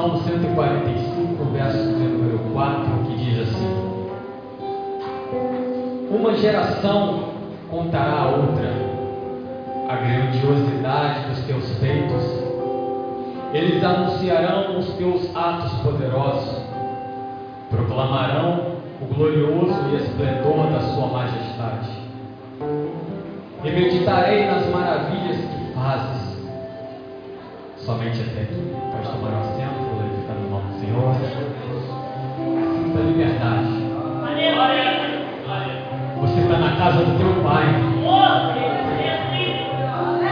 Salmo 145, verso número 4, que diz assim: Uma geração contará a outra a grandiosidade dos teus feitos, eles anunciarão os teus atos poderosos, proclamarão o glorioso esplendor da Sua majestade. E meditarei nas maravilhas que fazes. Somente até aqui. Pode tomar um assento, Sinta liberdade. Você está na casa do teu Pai.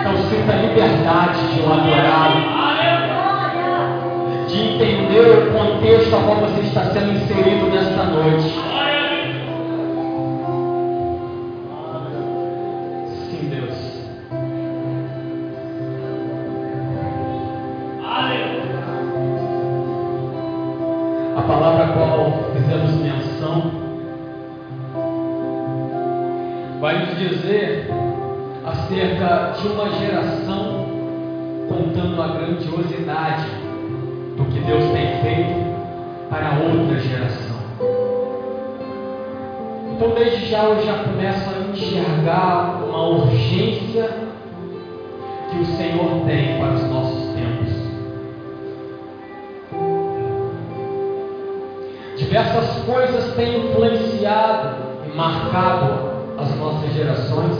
Então sinta liberdade de o adorá-lo. De entender o contexto a qual você está sendo inserido nesta noite. Dizer acerca de uma geração contando a grandiosidade do que Deus tem feito para outra geração. Então, desde já eu já começo a enxergar uma urgência que o Senhor tem para os nossos tempos. Diversas coisas têm influenciado e marcado as nossas gerações.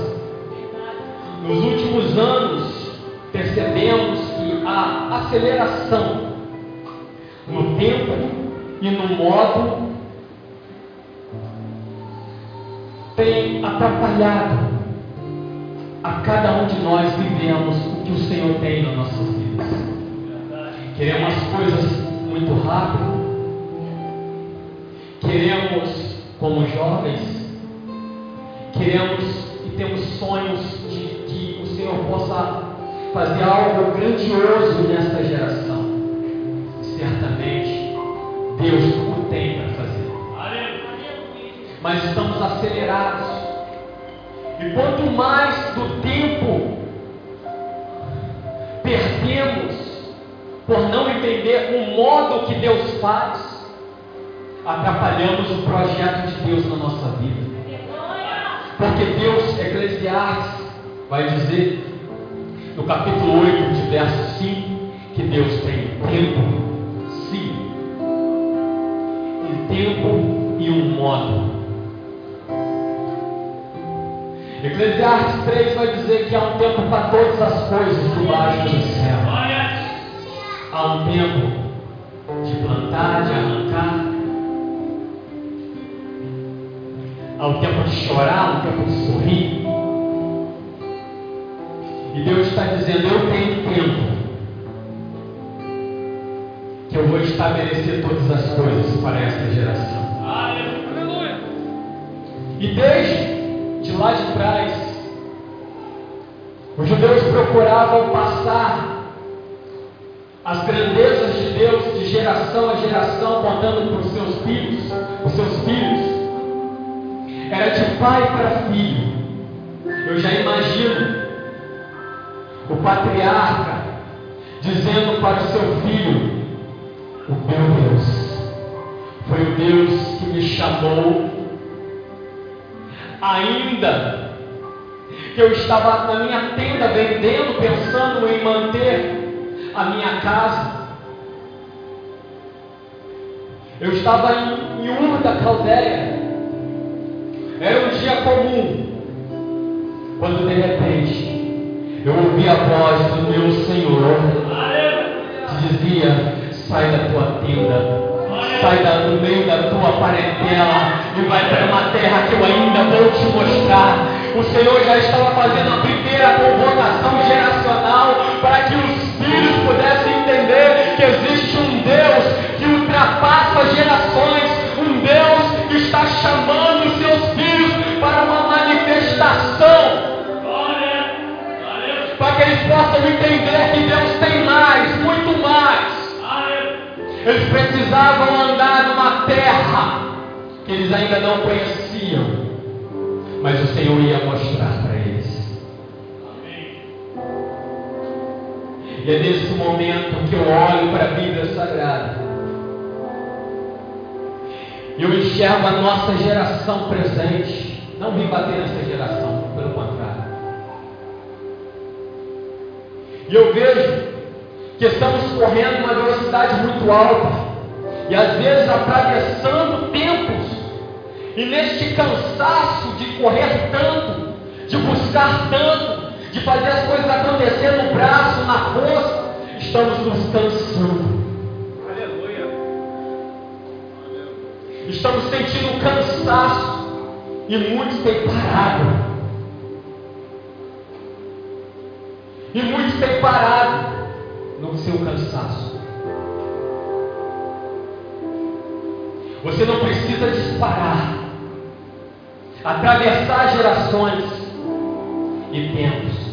Nos últimos anos, percebemos que a aceleração no tempo e no modo tem atrapalhado a cada um de nós vivemos o que o Senhor tem nas nossas vidas. Queremos as coisas muito rápido. Queremos, como jovens, queremos e temos sonhos de que o Senhor possa fazer algo grandioso nesta geração. Certamente, Deus o tem para fazer. Mas estamos acelerados. E quanto mais do tempo perdemos por não entender o modo que Deus faz, atrapalhamos o projeto de Deus na nossa vida. Porque Deus, Eclesiastes, vai dizer no capítulo 8, de verso 5, que Deus tem tempo, sim, um tempo e um modo. Eclesiastes 3 vai dizer que há um tempo para todas as coisas debaixo do céu. Há um tempo de plantar, de arrancar. Há um tempo de chorar, há um tempo de sorrir. E Deus está dizendo: Eu tenho tempo. Que eu vou estabelecer todas as coisas para esta geração. E desde de lá de trás, os judeus procuravam passar as grandezas de Deus de geração a geração, contando para os seus filhos, os seus filhos, era de pai para filho. Eu já imagino o patriarca dizendo para o seu filho: O meu Deus foi o Deus que me chamou, ainda que eu estava na minha tenda vendendo, pensando em manter a minha casa. Eu estava em, em Ur da Caldeia. Era um dia comum. Quando de repente eu ouvi a voz do meu Senhor que dizia: sai da tua tenda sai do meio da tua parentela e vai para uma terra que eu ainda vou te mostrar. O Senhor já estava fazendo a primeira convocação geracional para que os filhos pudessem entender que existe um Deus que ultrapassa as gerações, um Deus que está chamando possam entender que Deus tem mais, muito mais. Eles precisavam andar numa terra que eles ainda não conheciam, mas o Senhor ia mostrar para eles. E é nesse momento que eu olho para a Bíblia Sagrada. E eu enxergo a nossa geração presente. Não vim bater nessa geração, E eu vejo que estamos correndo uma velocidade muito alta e às vezes atravessando tempos, e neste cansaço de correr tanto, de buscar tanto, de fazer as coisas acontecer no braço, na força, estamos nos cansando. Aleluia. Estamos sentindo cansaço e muitos têm parado. E muitos têm parado no seu cansaço. Você não precisa disparar, atravessar gerações e tempos.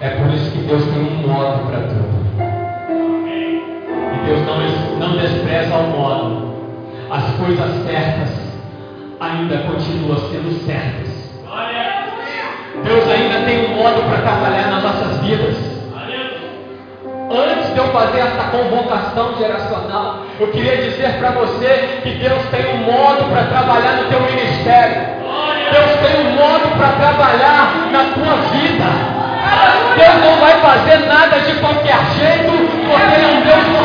É por isso que Deus tem um modo para tudo. E Deus não, não despreza o modo. As coisas certas ainda continuam sendo certas. Deus ainda tem um modo para trabalhar nas nossas vidas. Antes de eu fazer essa convocação geracional, eu queria dizer para você que Deus tem um modo para trabalhar no teu ministério. Deus tem um modo para trabalhar na tua vida. Deus não vai fazer nada de qualquer jeito, porque é um Deus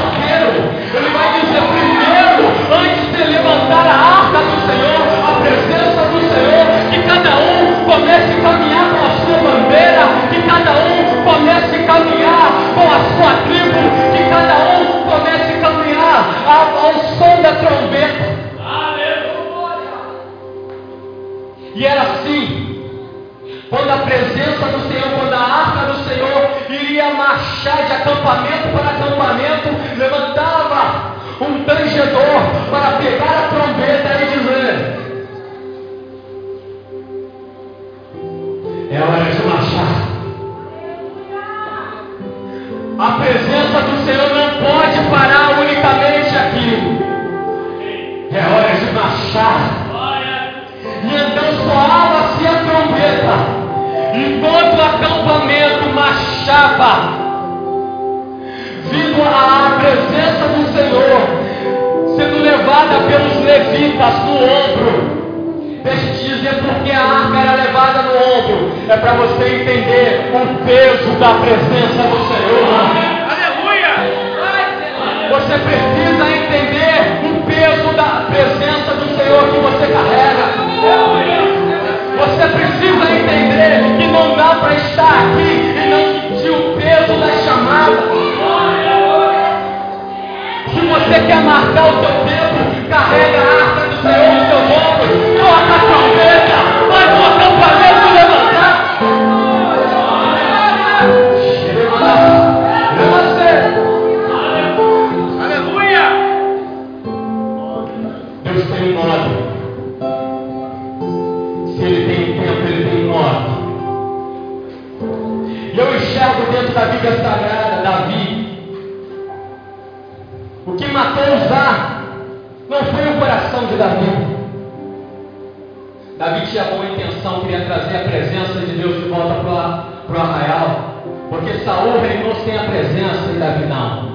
Sem a presença e Davi não.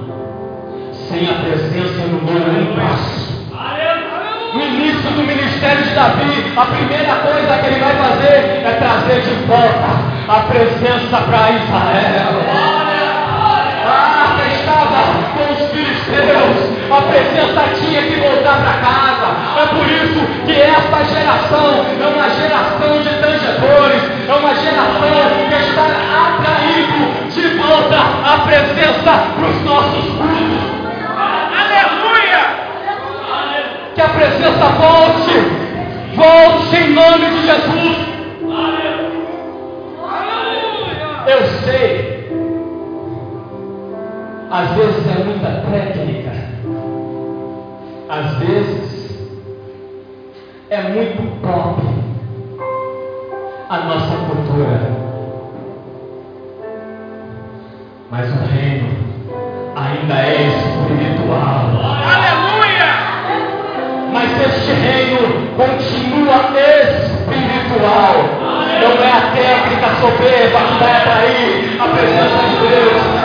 Sem a presença mundo em passo. No início do ministério de Davi, a primeira coisa que ele vai fazer é trazer de volta a presença para Israel. Ah, estava com os filisteus. A presença tinha que voltar para casa. É por isso que esta geração é uma geração de tangedores, é uma geração que está de volta a presença para os nossos cultos. Aleluia! Que a presença volte, volte em nome de Jesus. Eu sei às vezes é muita técnica. Às vezes é muito próprio a nossa cultura. Mas o reino ainda é espiritual. Aleluia! Mas este reino continua espiritual. Não é a técnica soberba que vai atrair a presença de Deus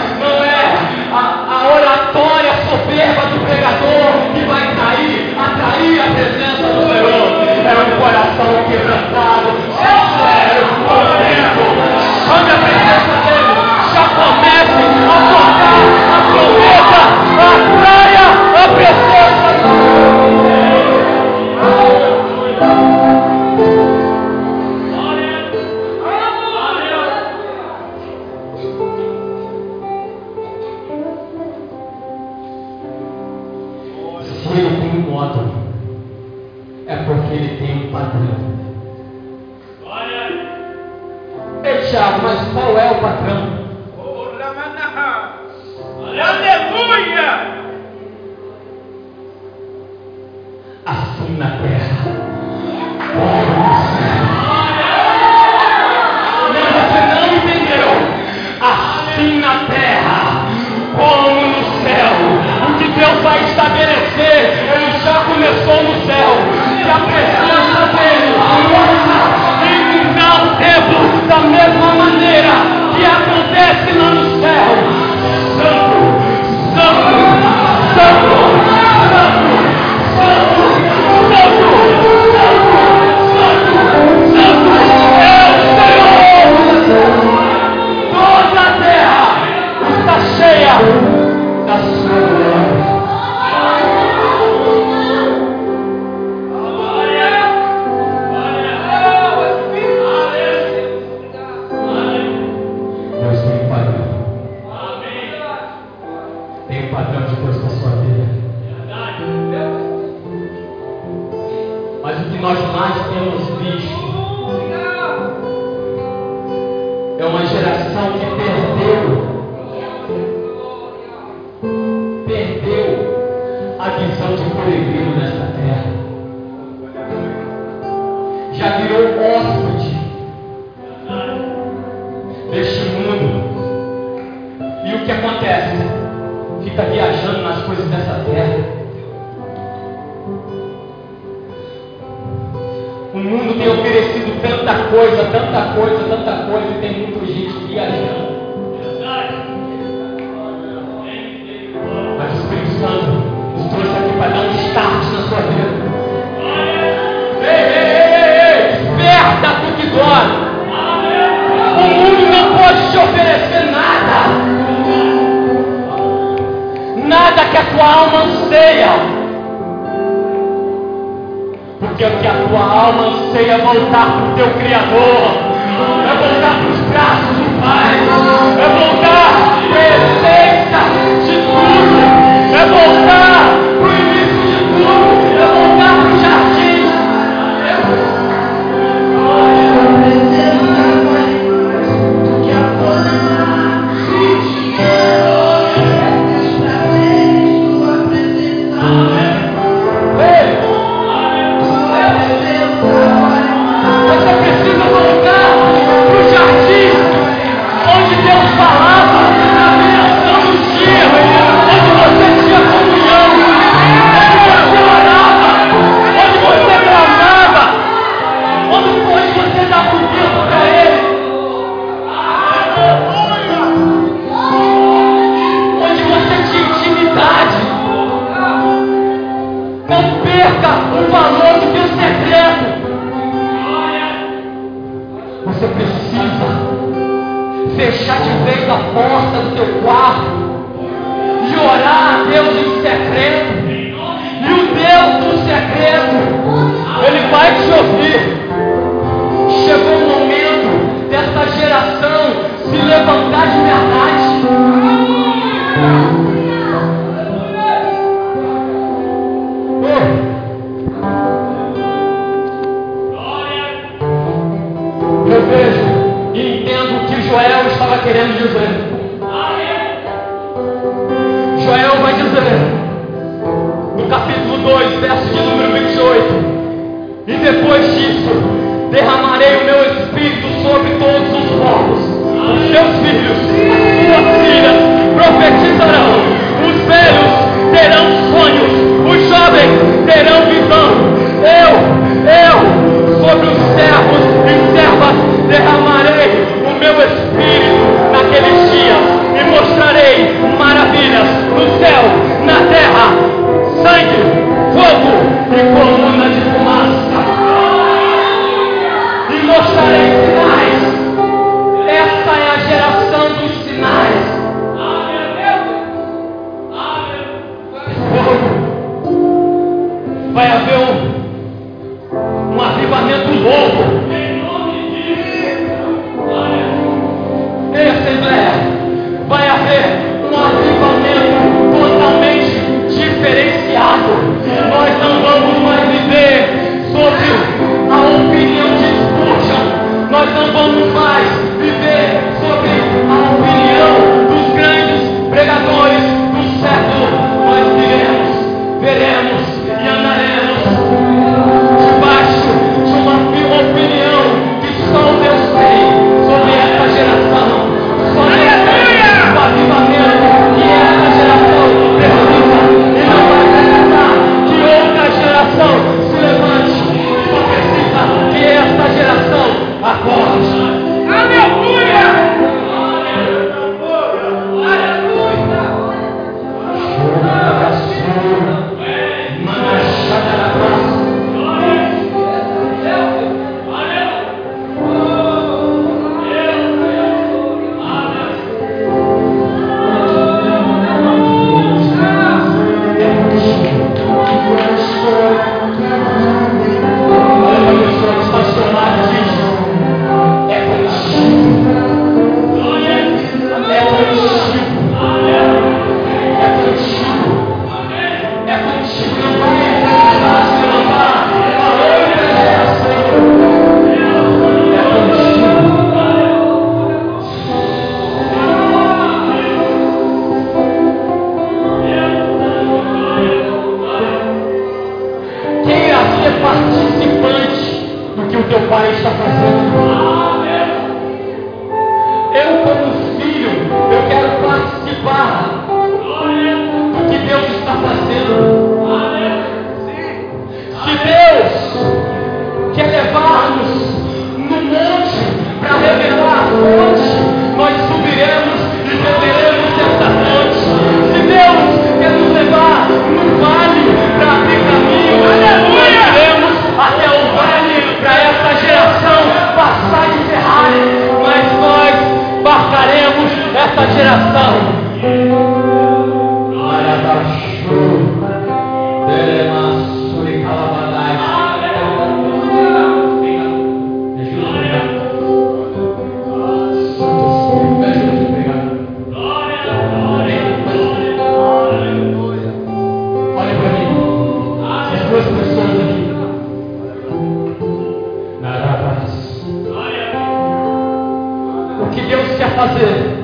que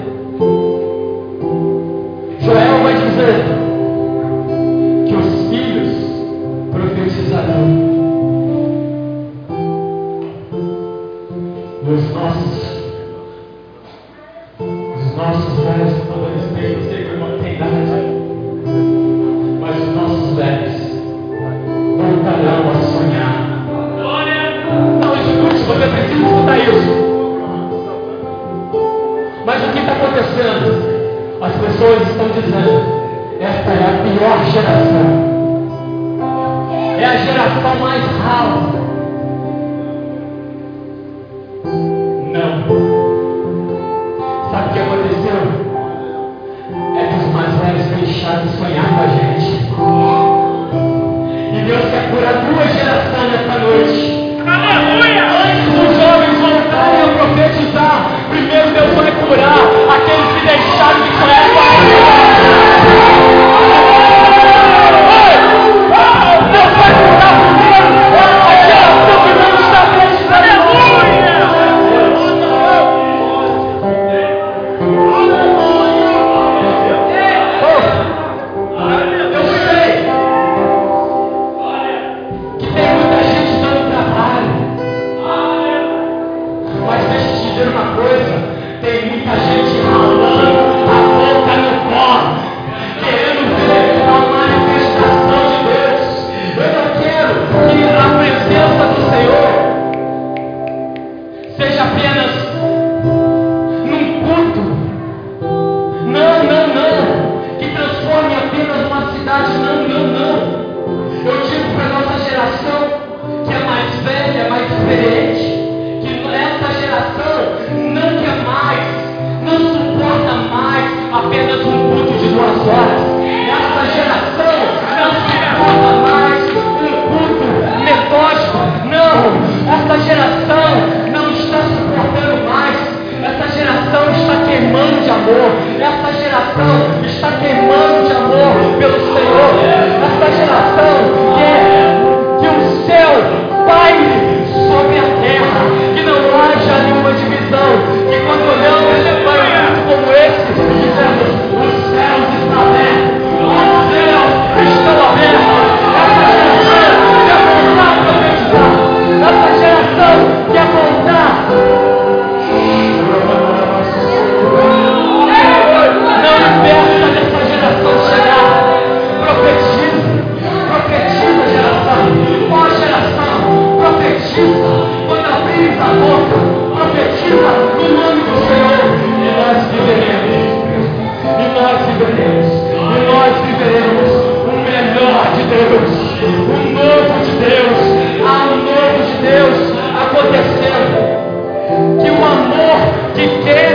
queime, que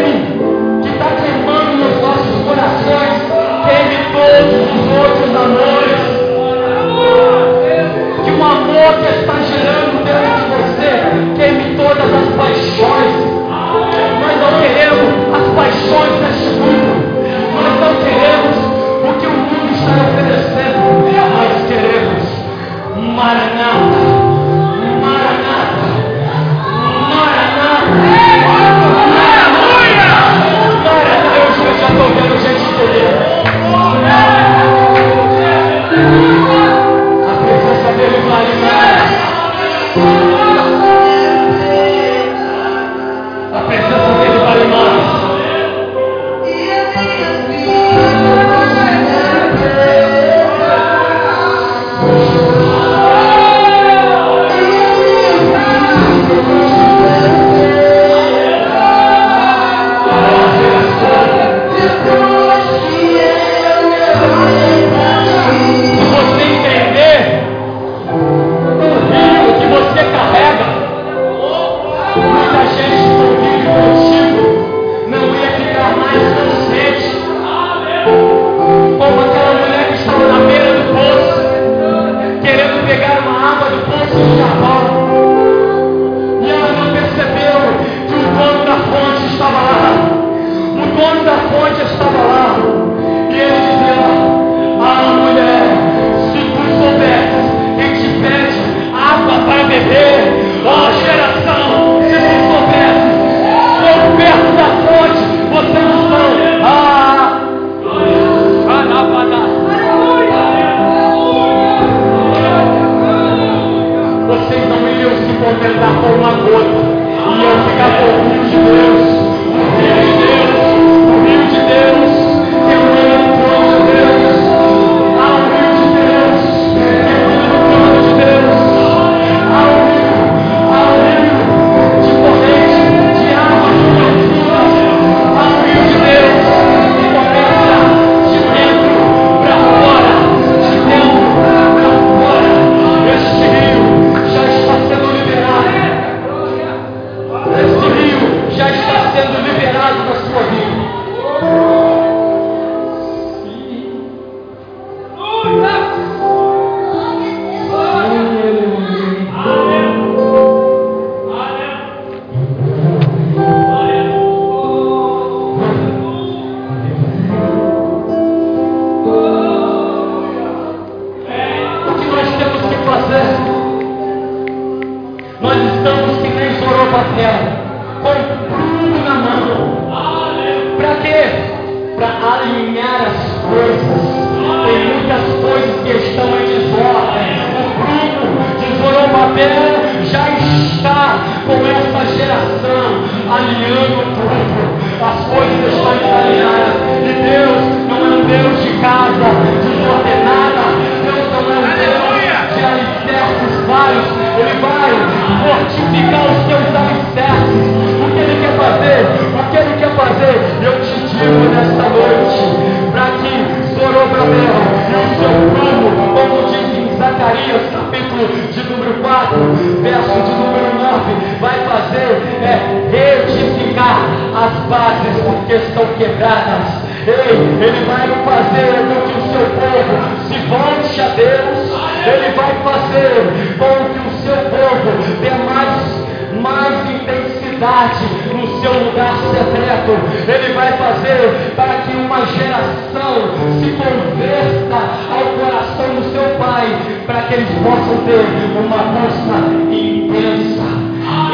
porque estão quebradas. Ei, Ele vai fazer com que o seu povo se volte a Deus. Ele vai fazer com que o seu povo dê mais, mais intensidade no seu lugar secreto. Ele vai fazer para que uma geração se converta ao coração do seu Pai, para que eles possam ter uma força intensa,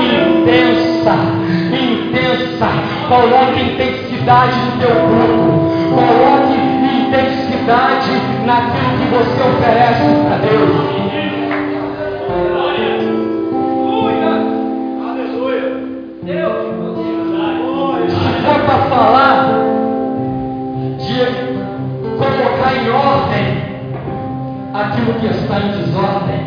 intensa, intensa. Coloque do teu culto. Coloque intensidade naquilo que você oferece a Deus. Se for para falar de colocar em ordem aquilo que está em desordem,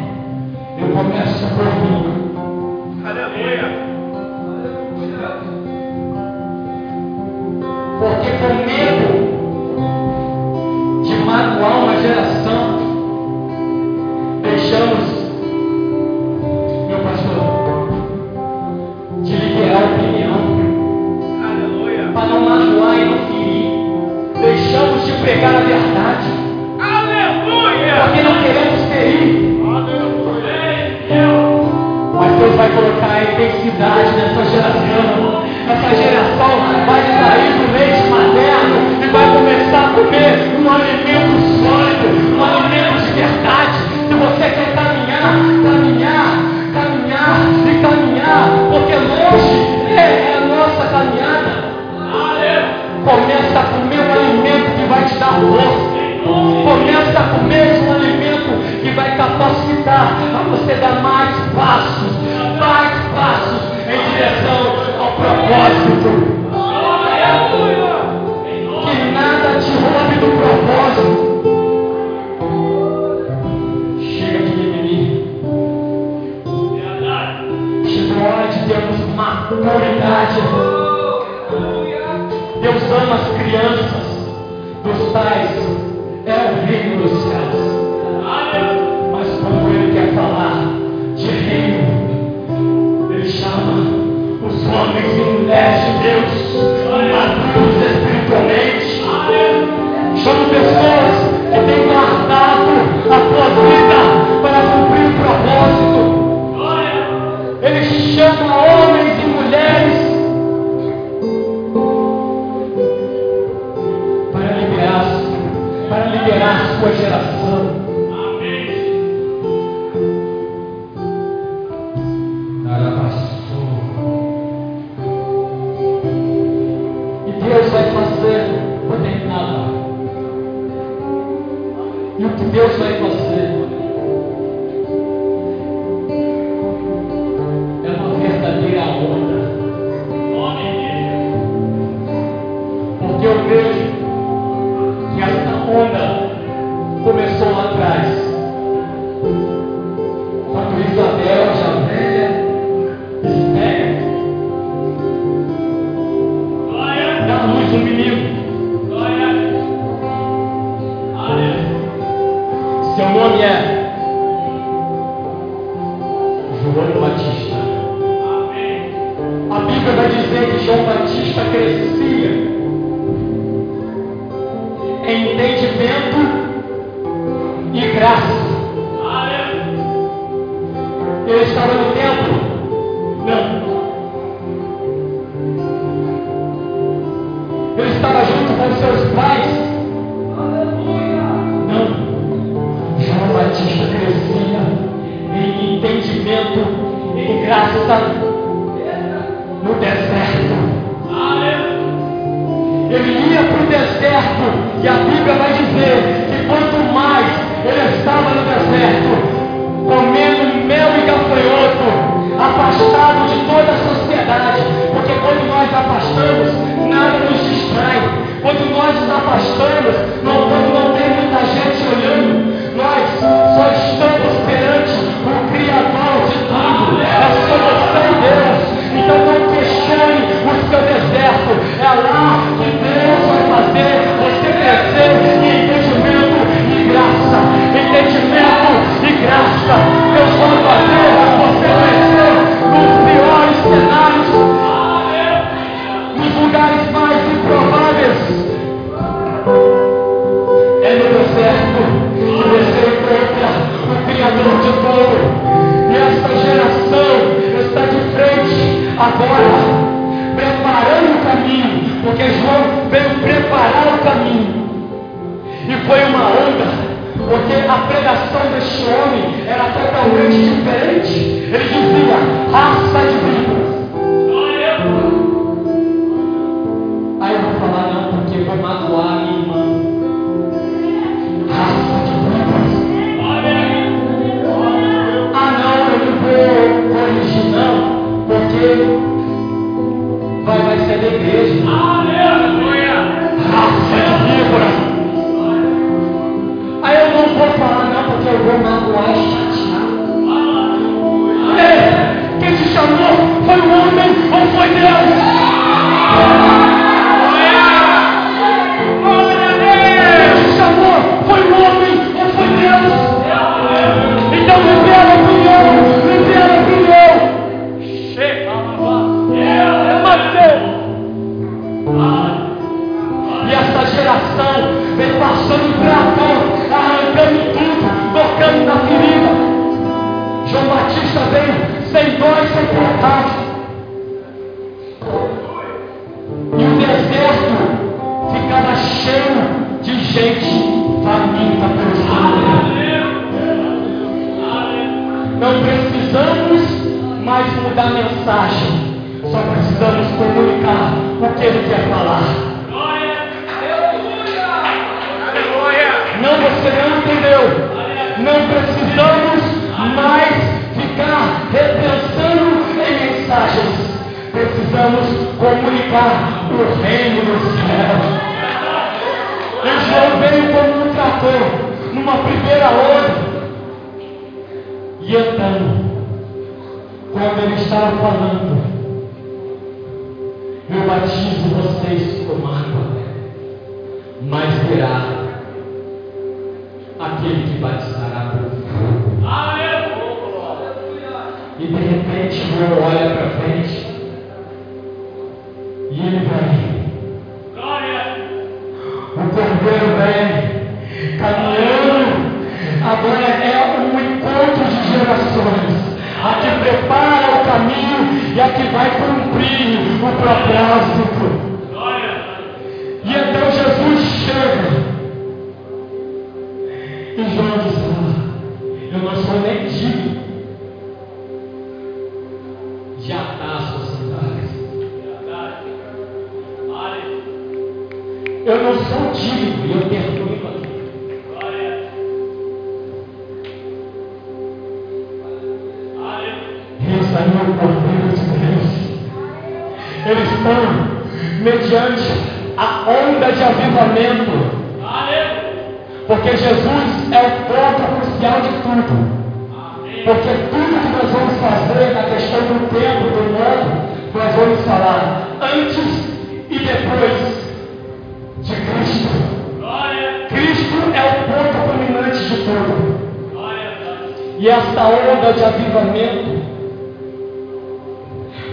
onda de avivamento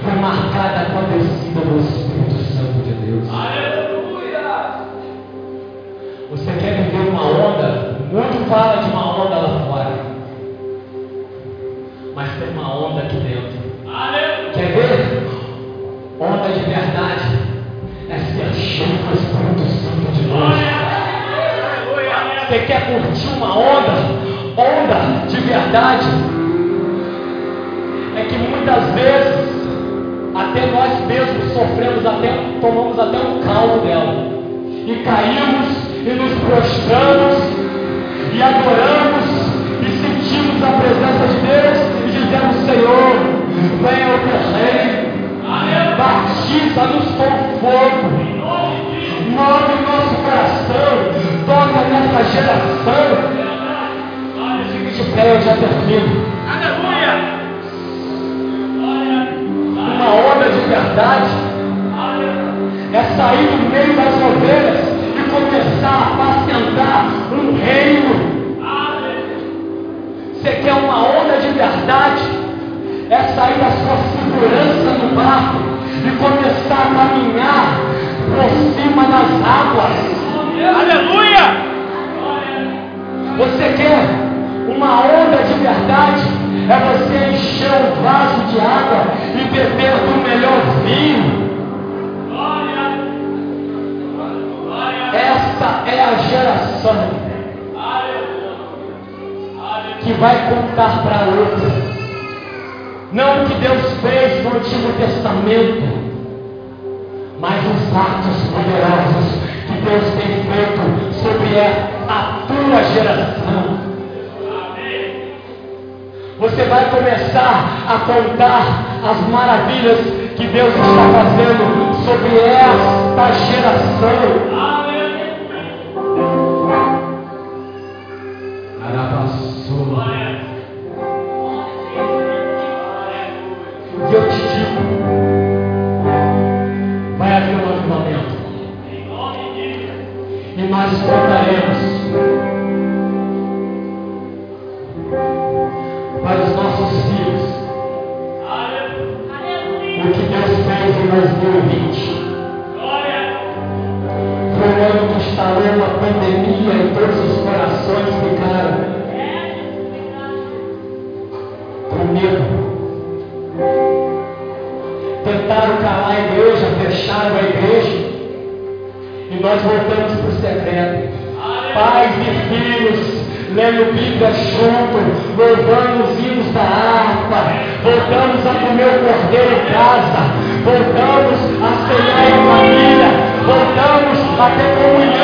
foi marcada com a descida do Espírito Santo de Deus. Aleluia! Você quer viver uma onda? Muito fala de uma onda lá fora, mas tem uma onda aqui dentro. No. A contar as maravilhas que Deus está fazendo sobre esta geração. Fez em 2020. Foi um ano que instalou uma pandemia e todos os corações ficaram com medo. Tentaram calar a igreja, fecharam a igreja. E nós voltamos para o secreto. Pais e filhos, lendo Bíblia junto, louvando os hinos da harpa, voltamos a comer o cordeiro em casa, voltamos a cenar em família, voltamos a ter comunhão.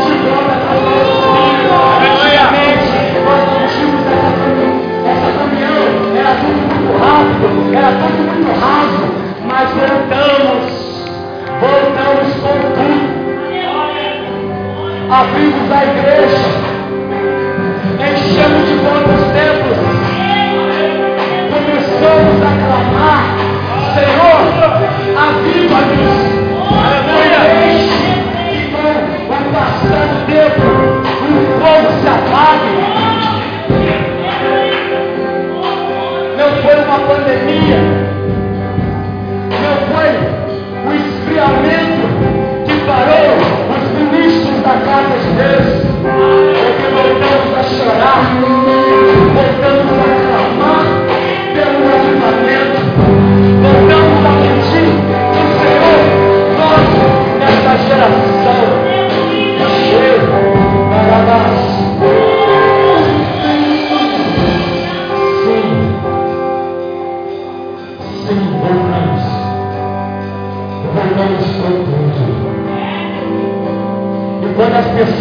De volta com os nossos filhos. Antigamente, nós não tínhamos essa, essa comunhão, era tudo muito rápido, era tudo muito raso, mas voltamos, voltamos com tudo. Abrimos a igreja, enchemos de volta os templos, começamos a clamar, Senhor, aviva-nos, não deixe que com o passar do tempo o fogo se apague. Não foi uma pandemia, não foi o esfriamento que parou os ministros da casa de Deus,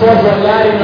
pessoas olharem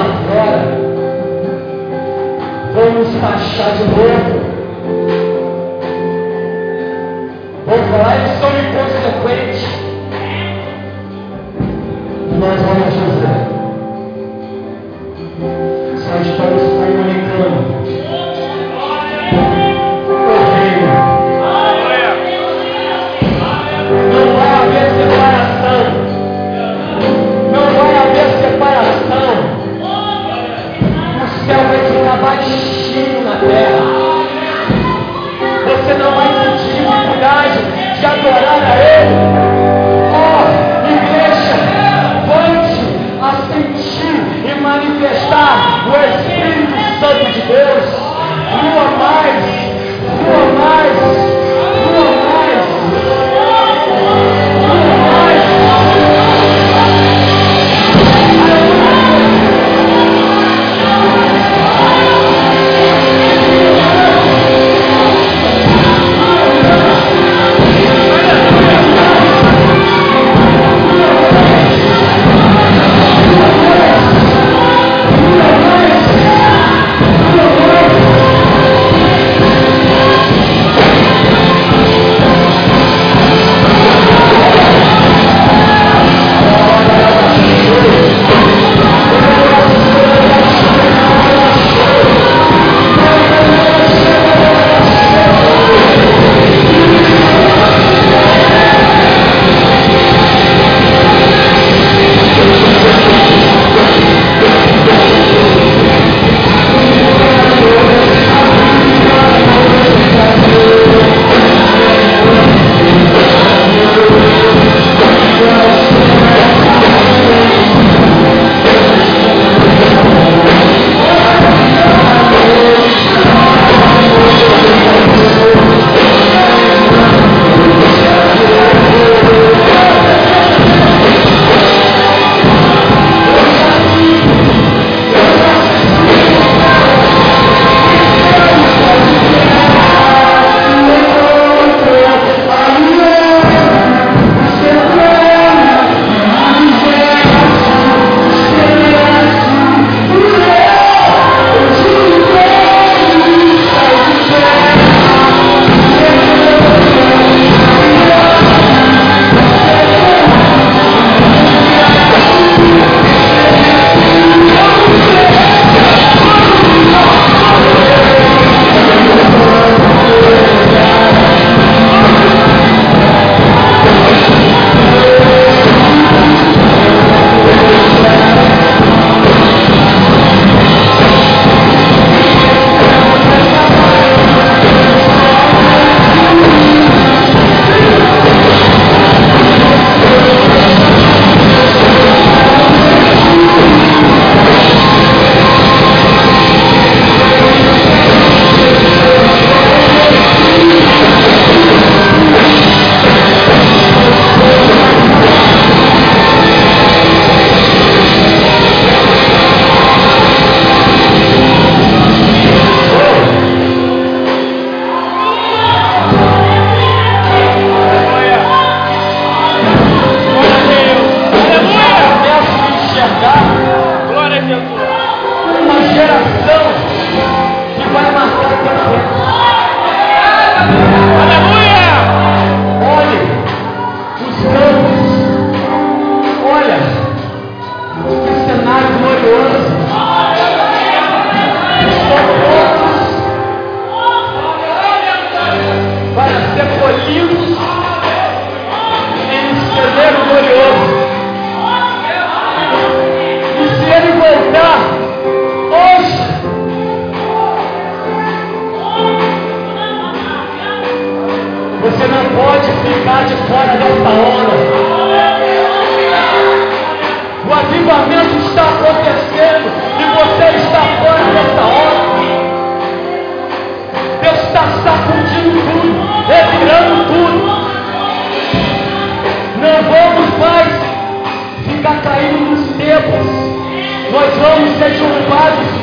derrubados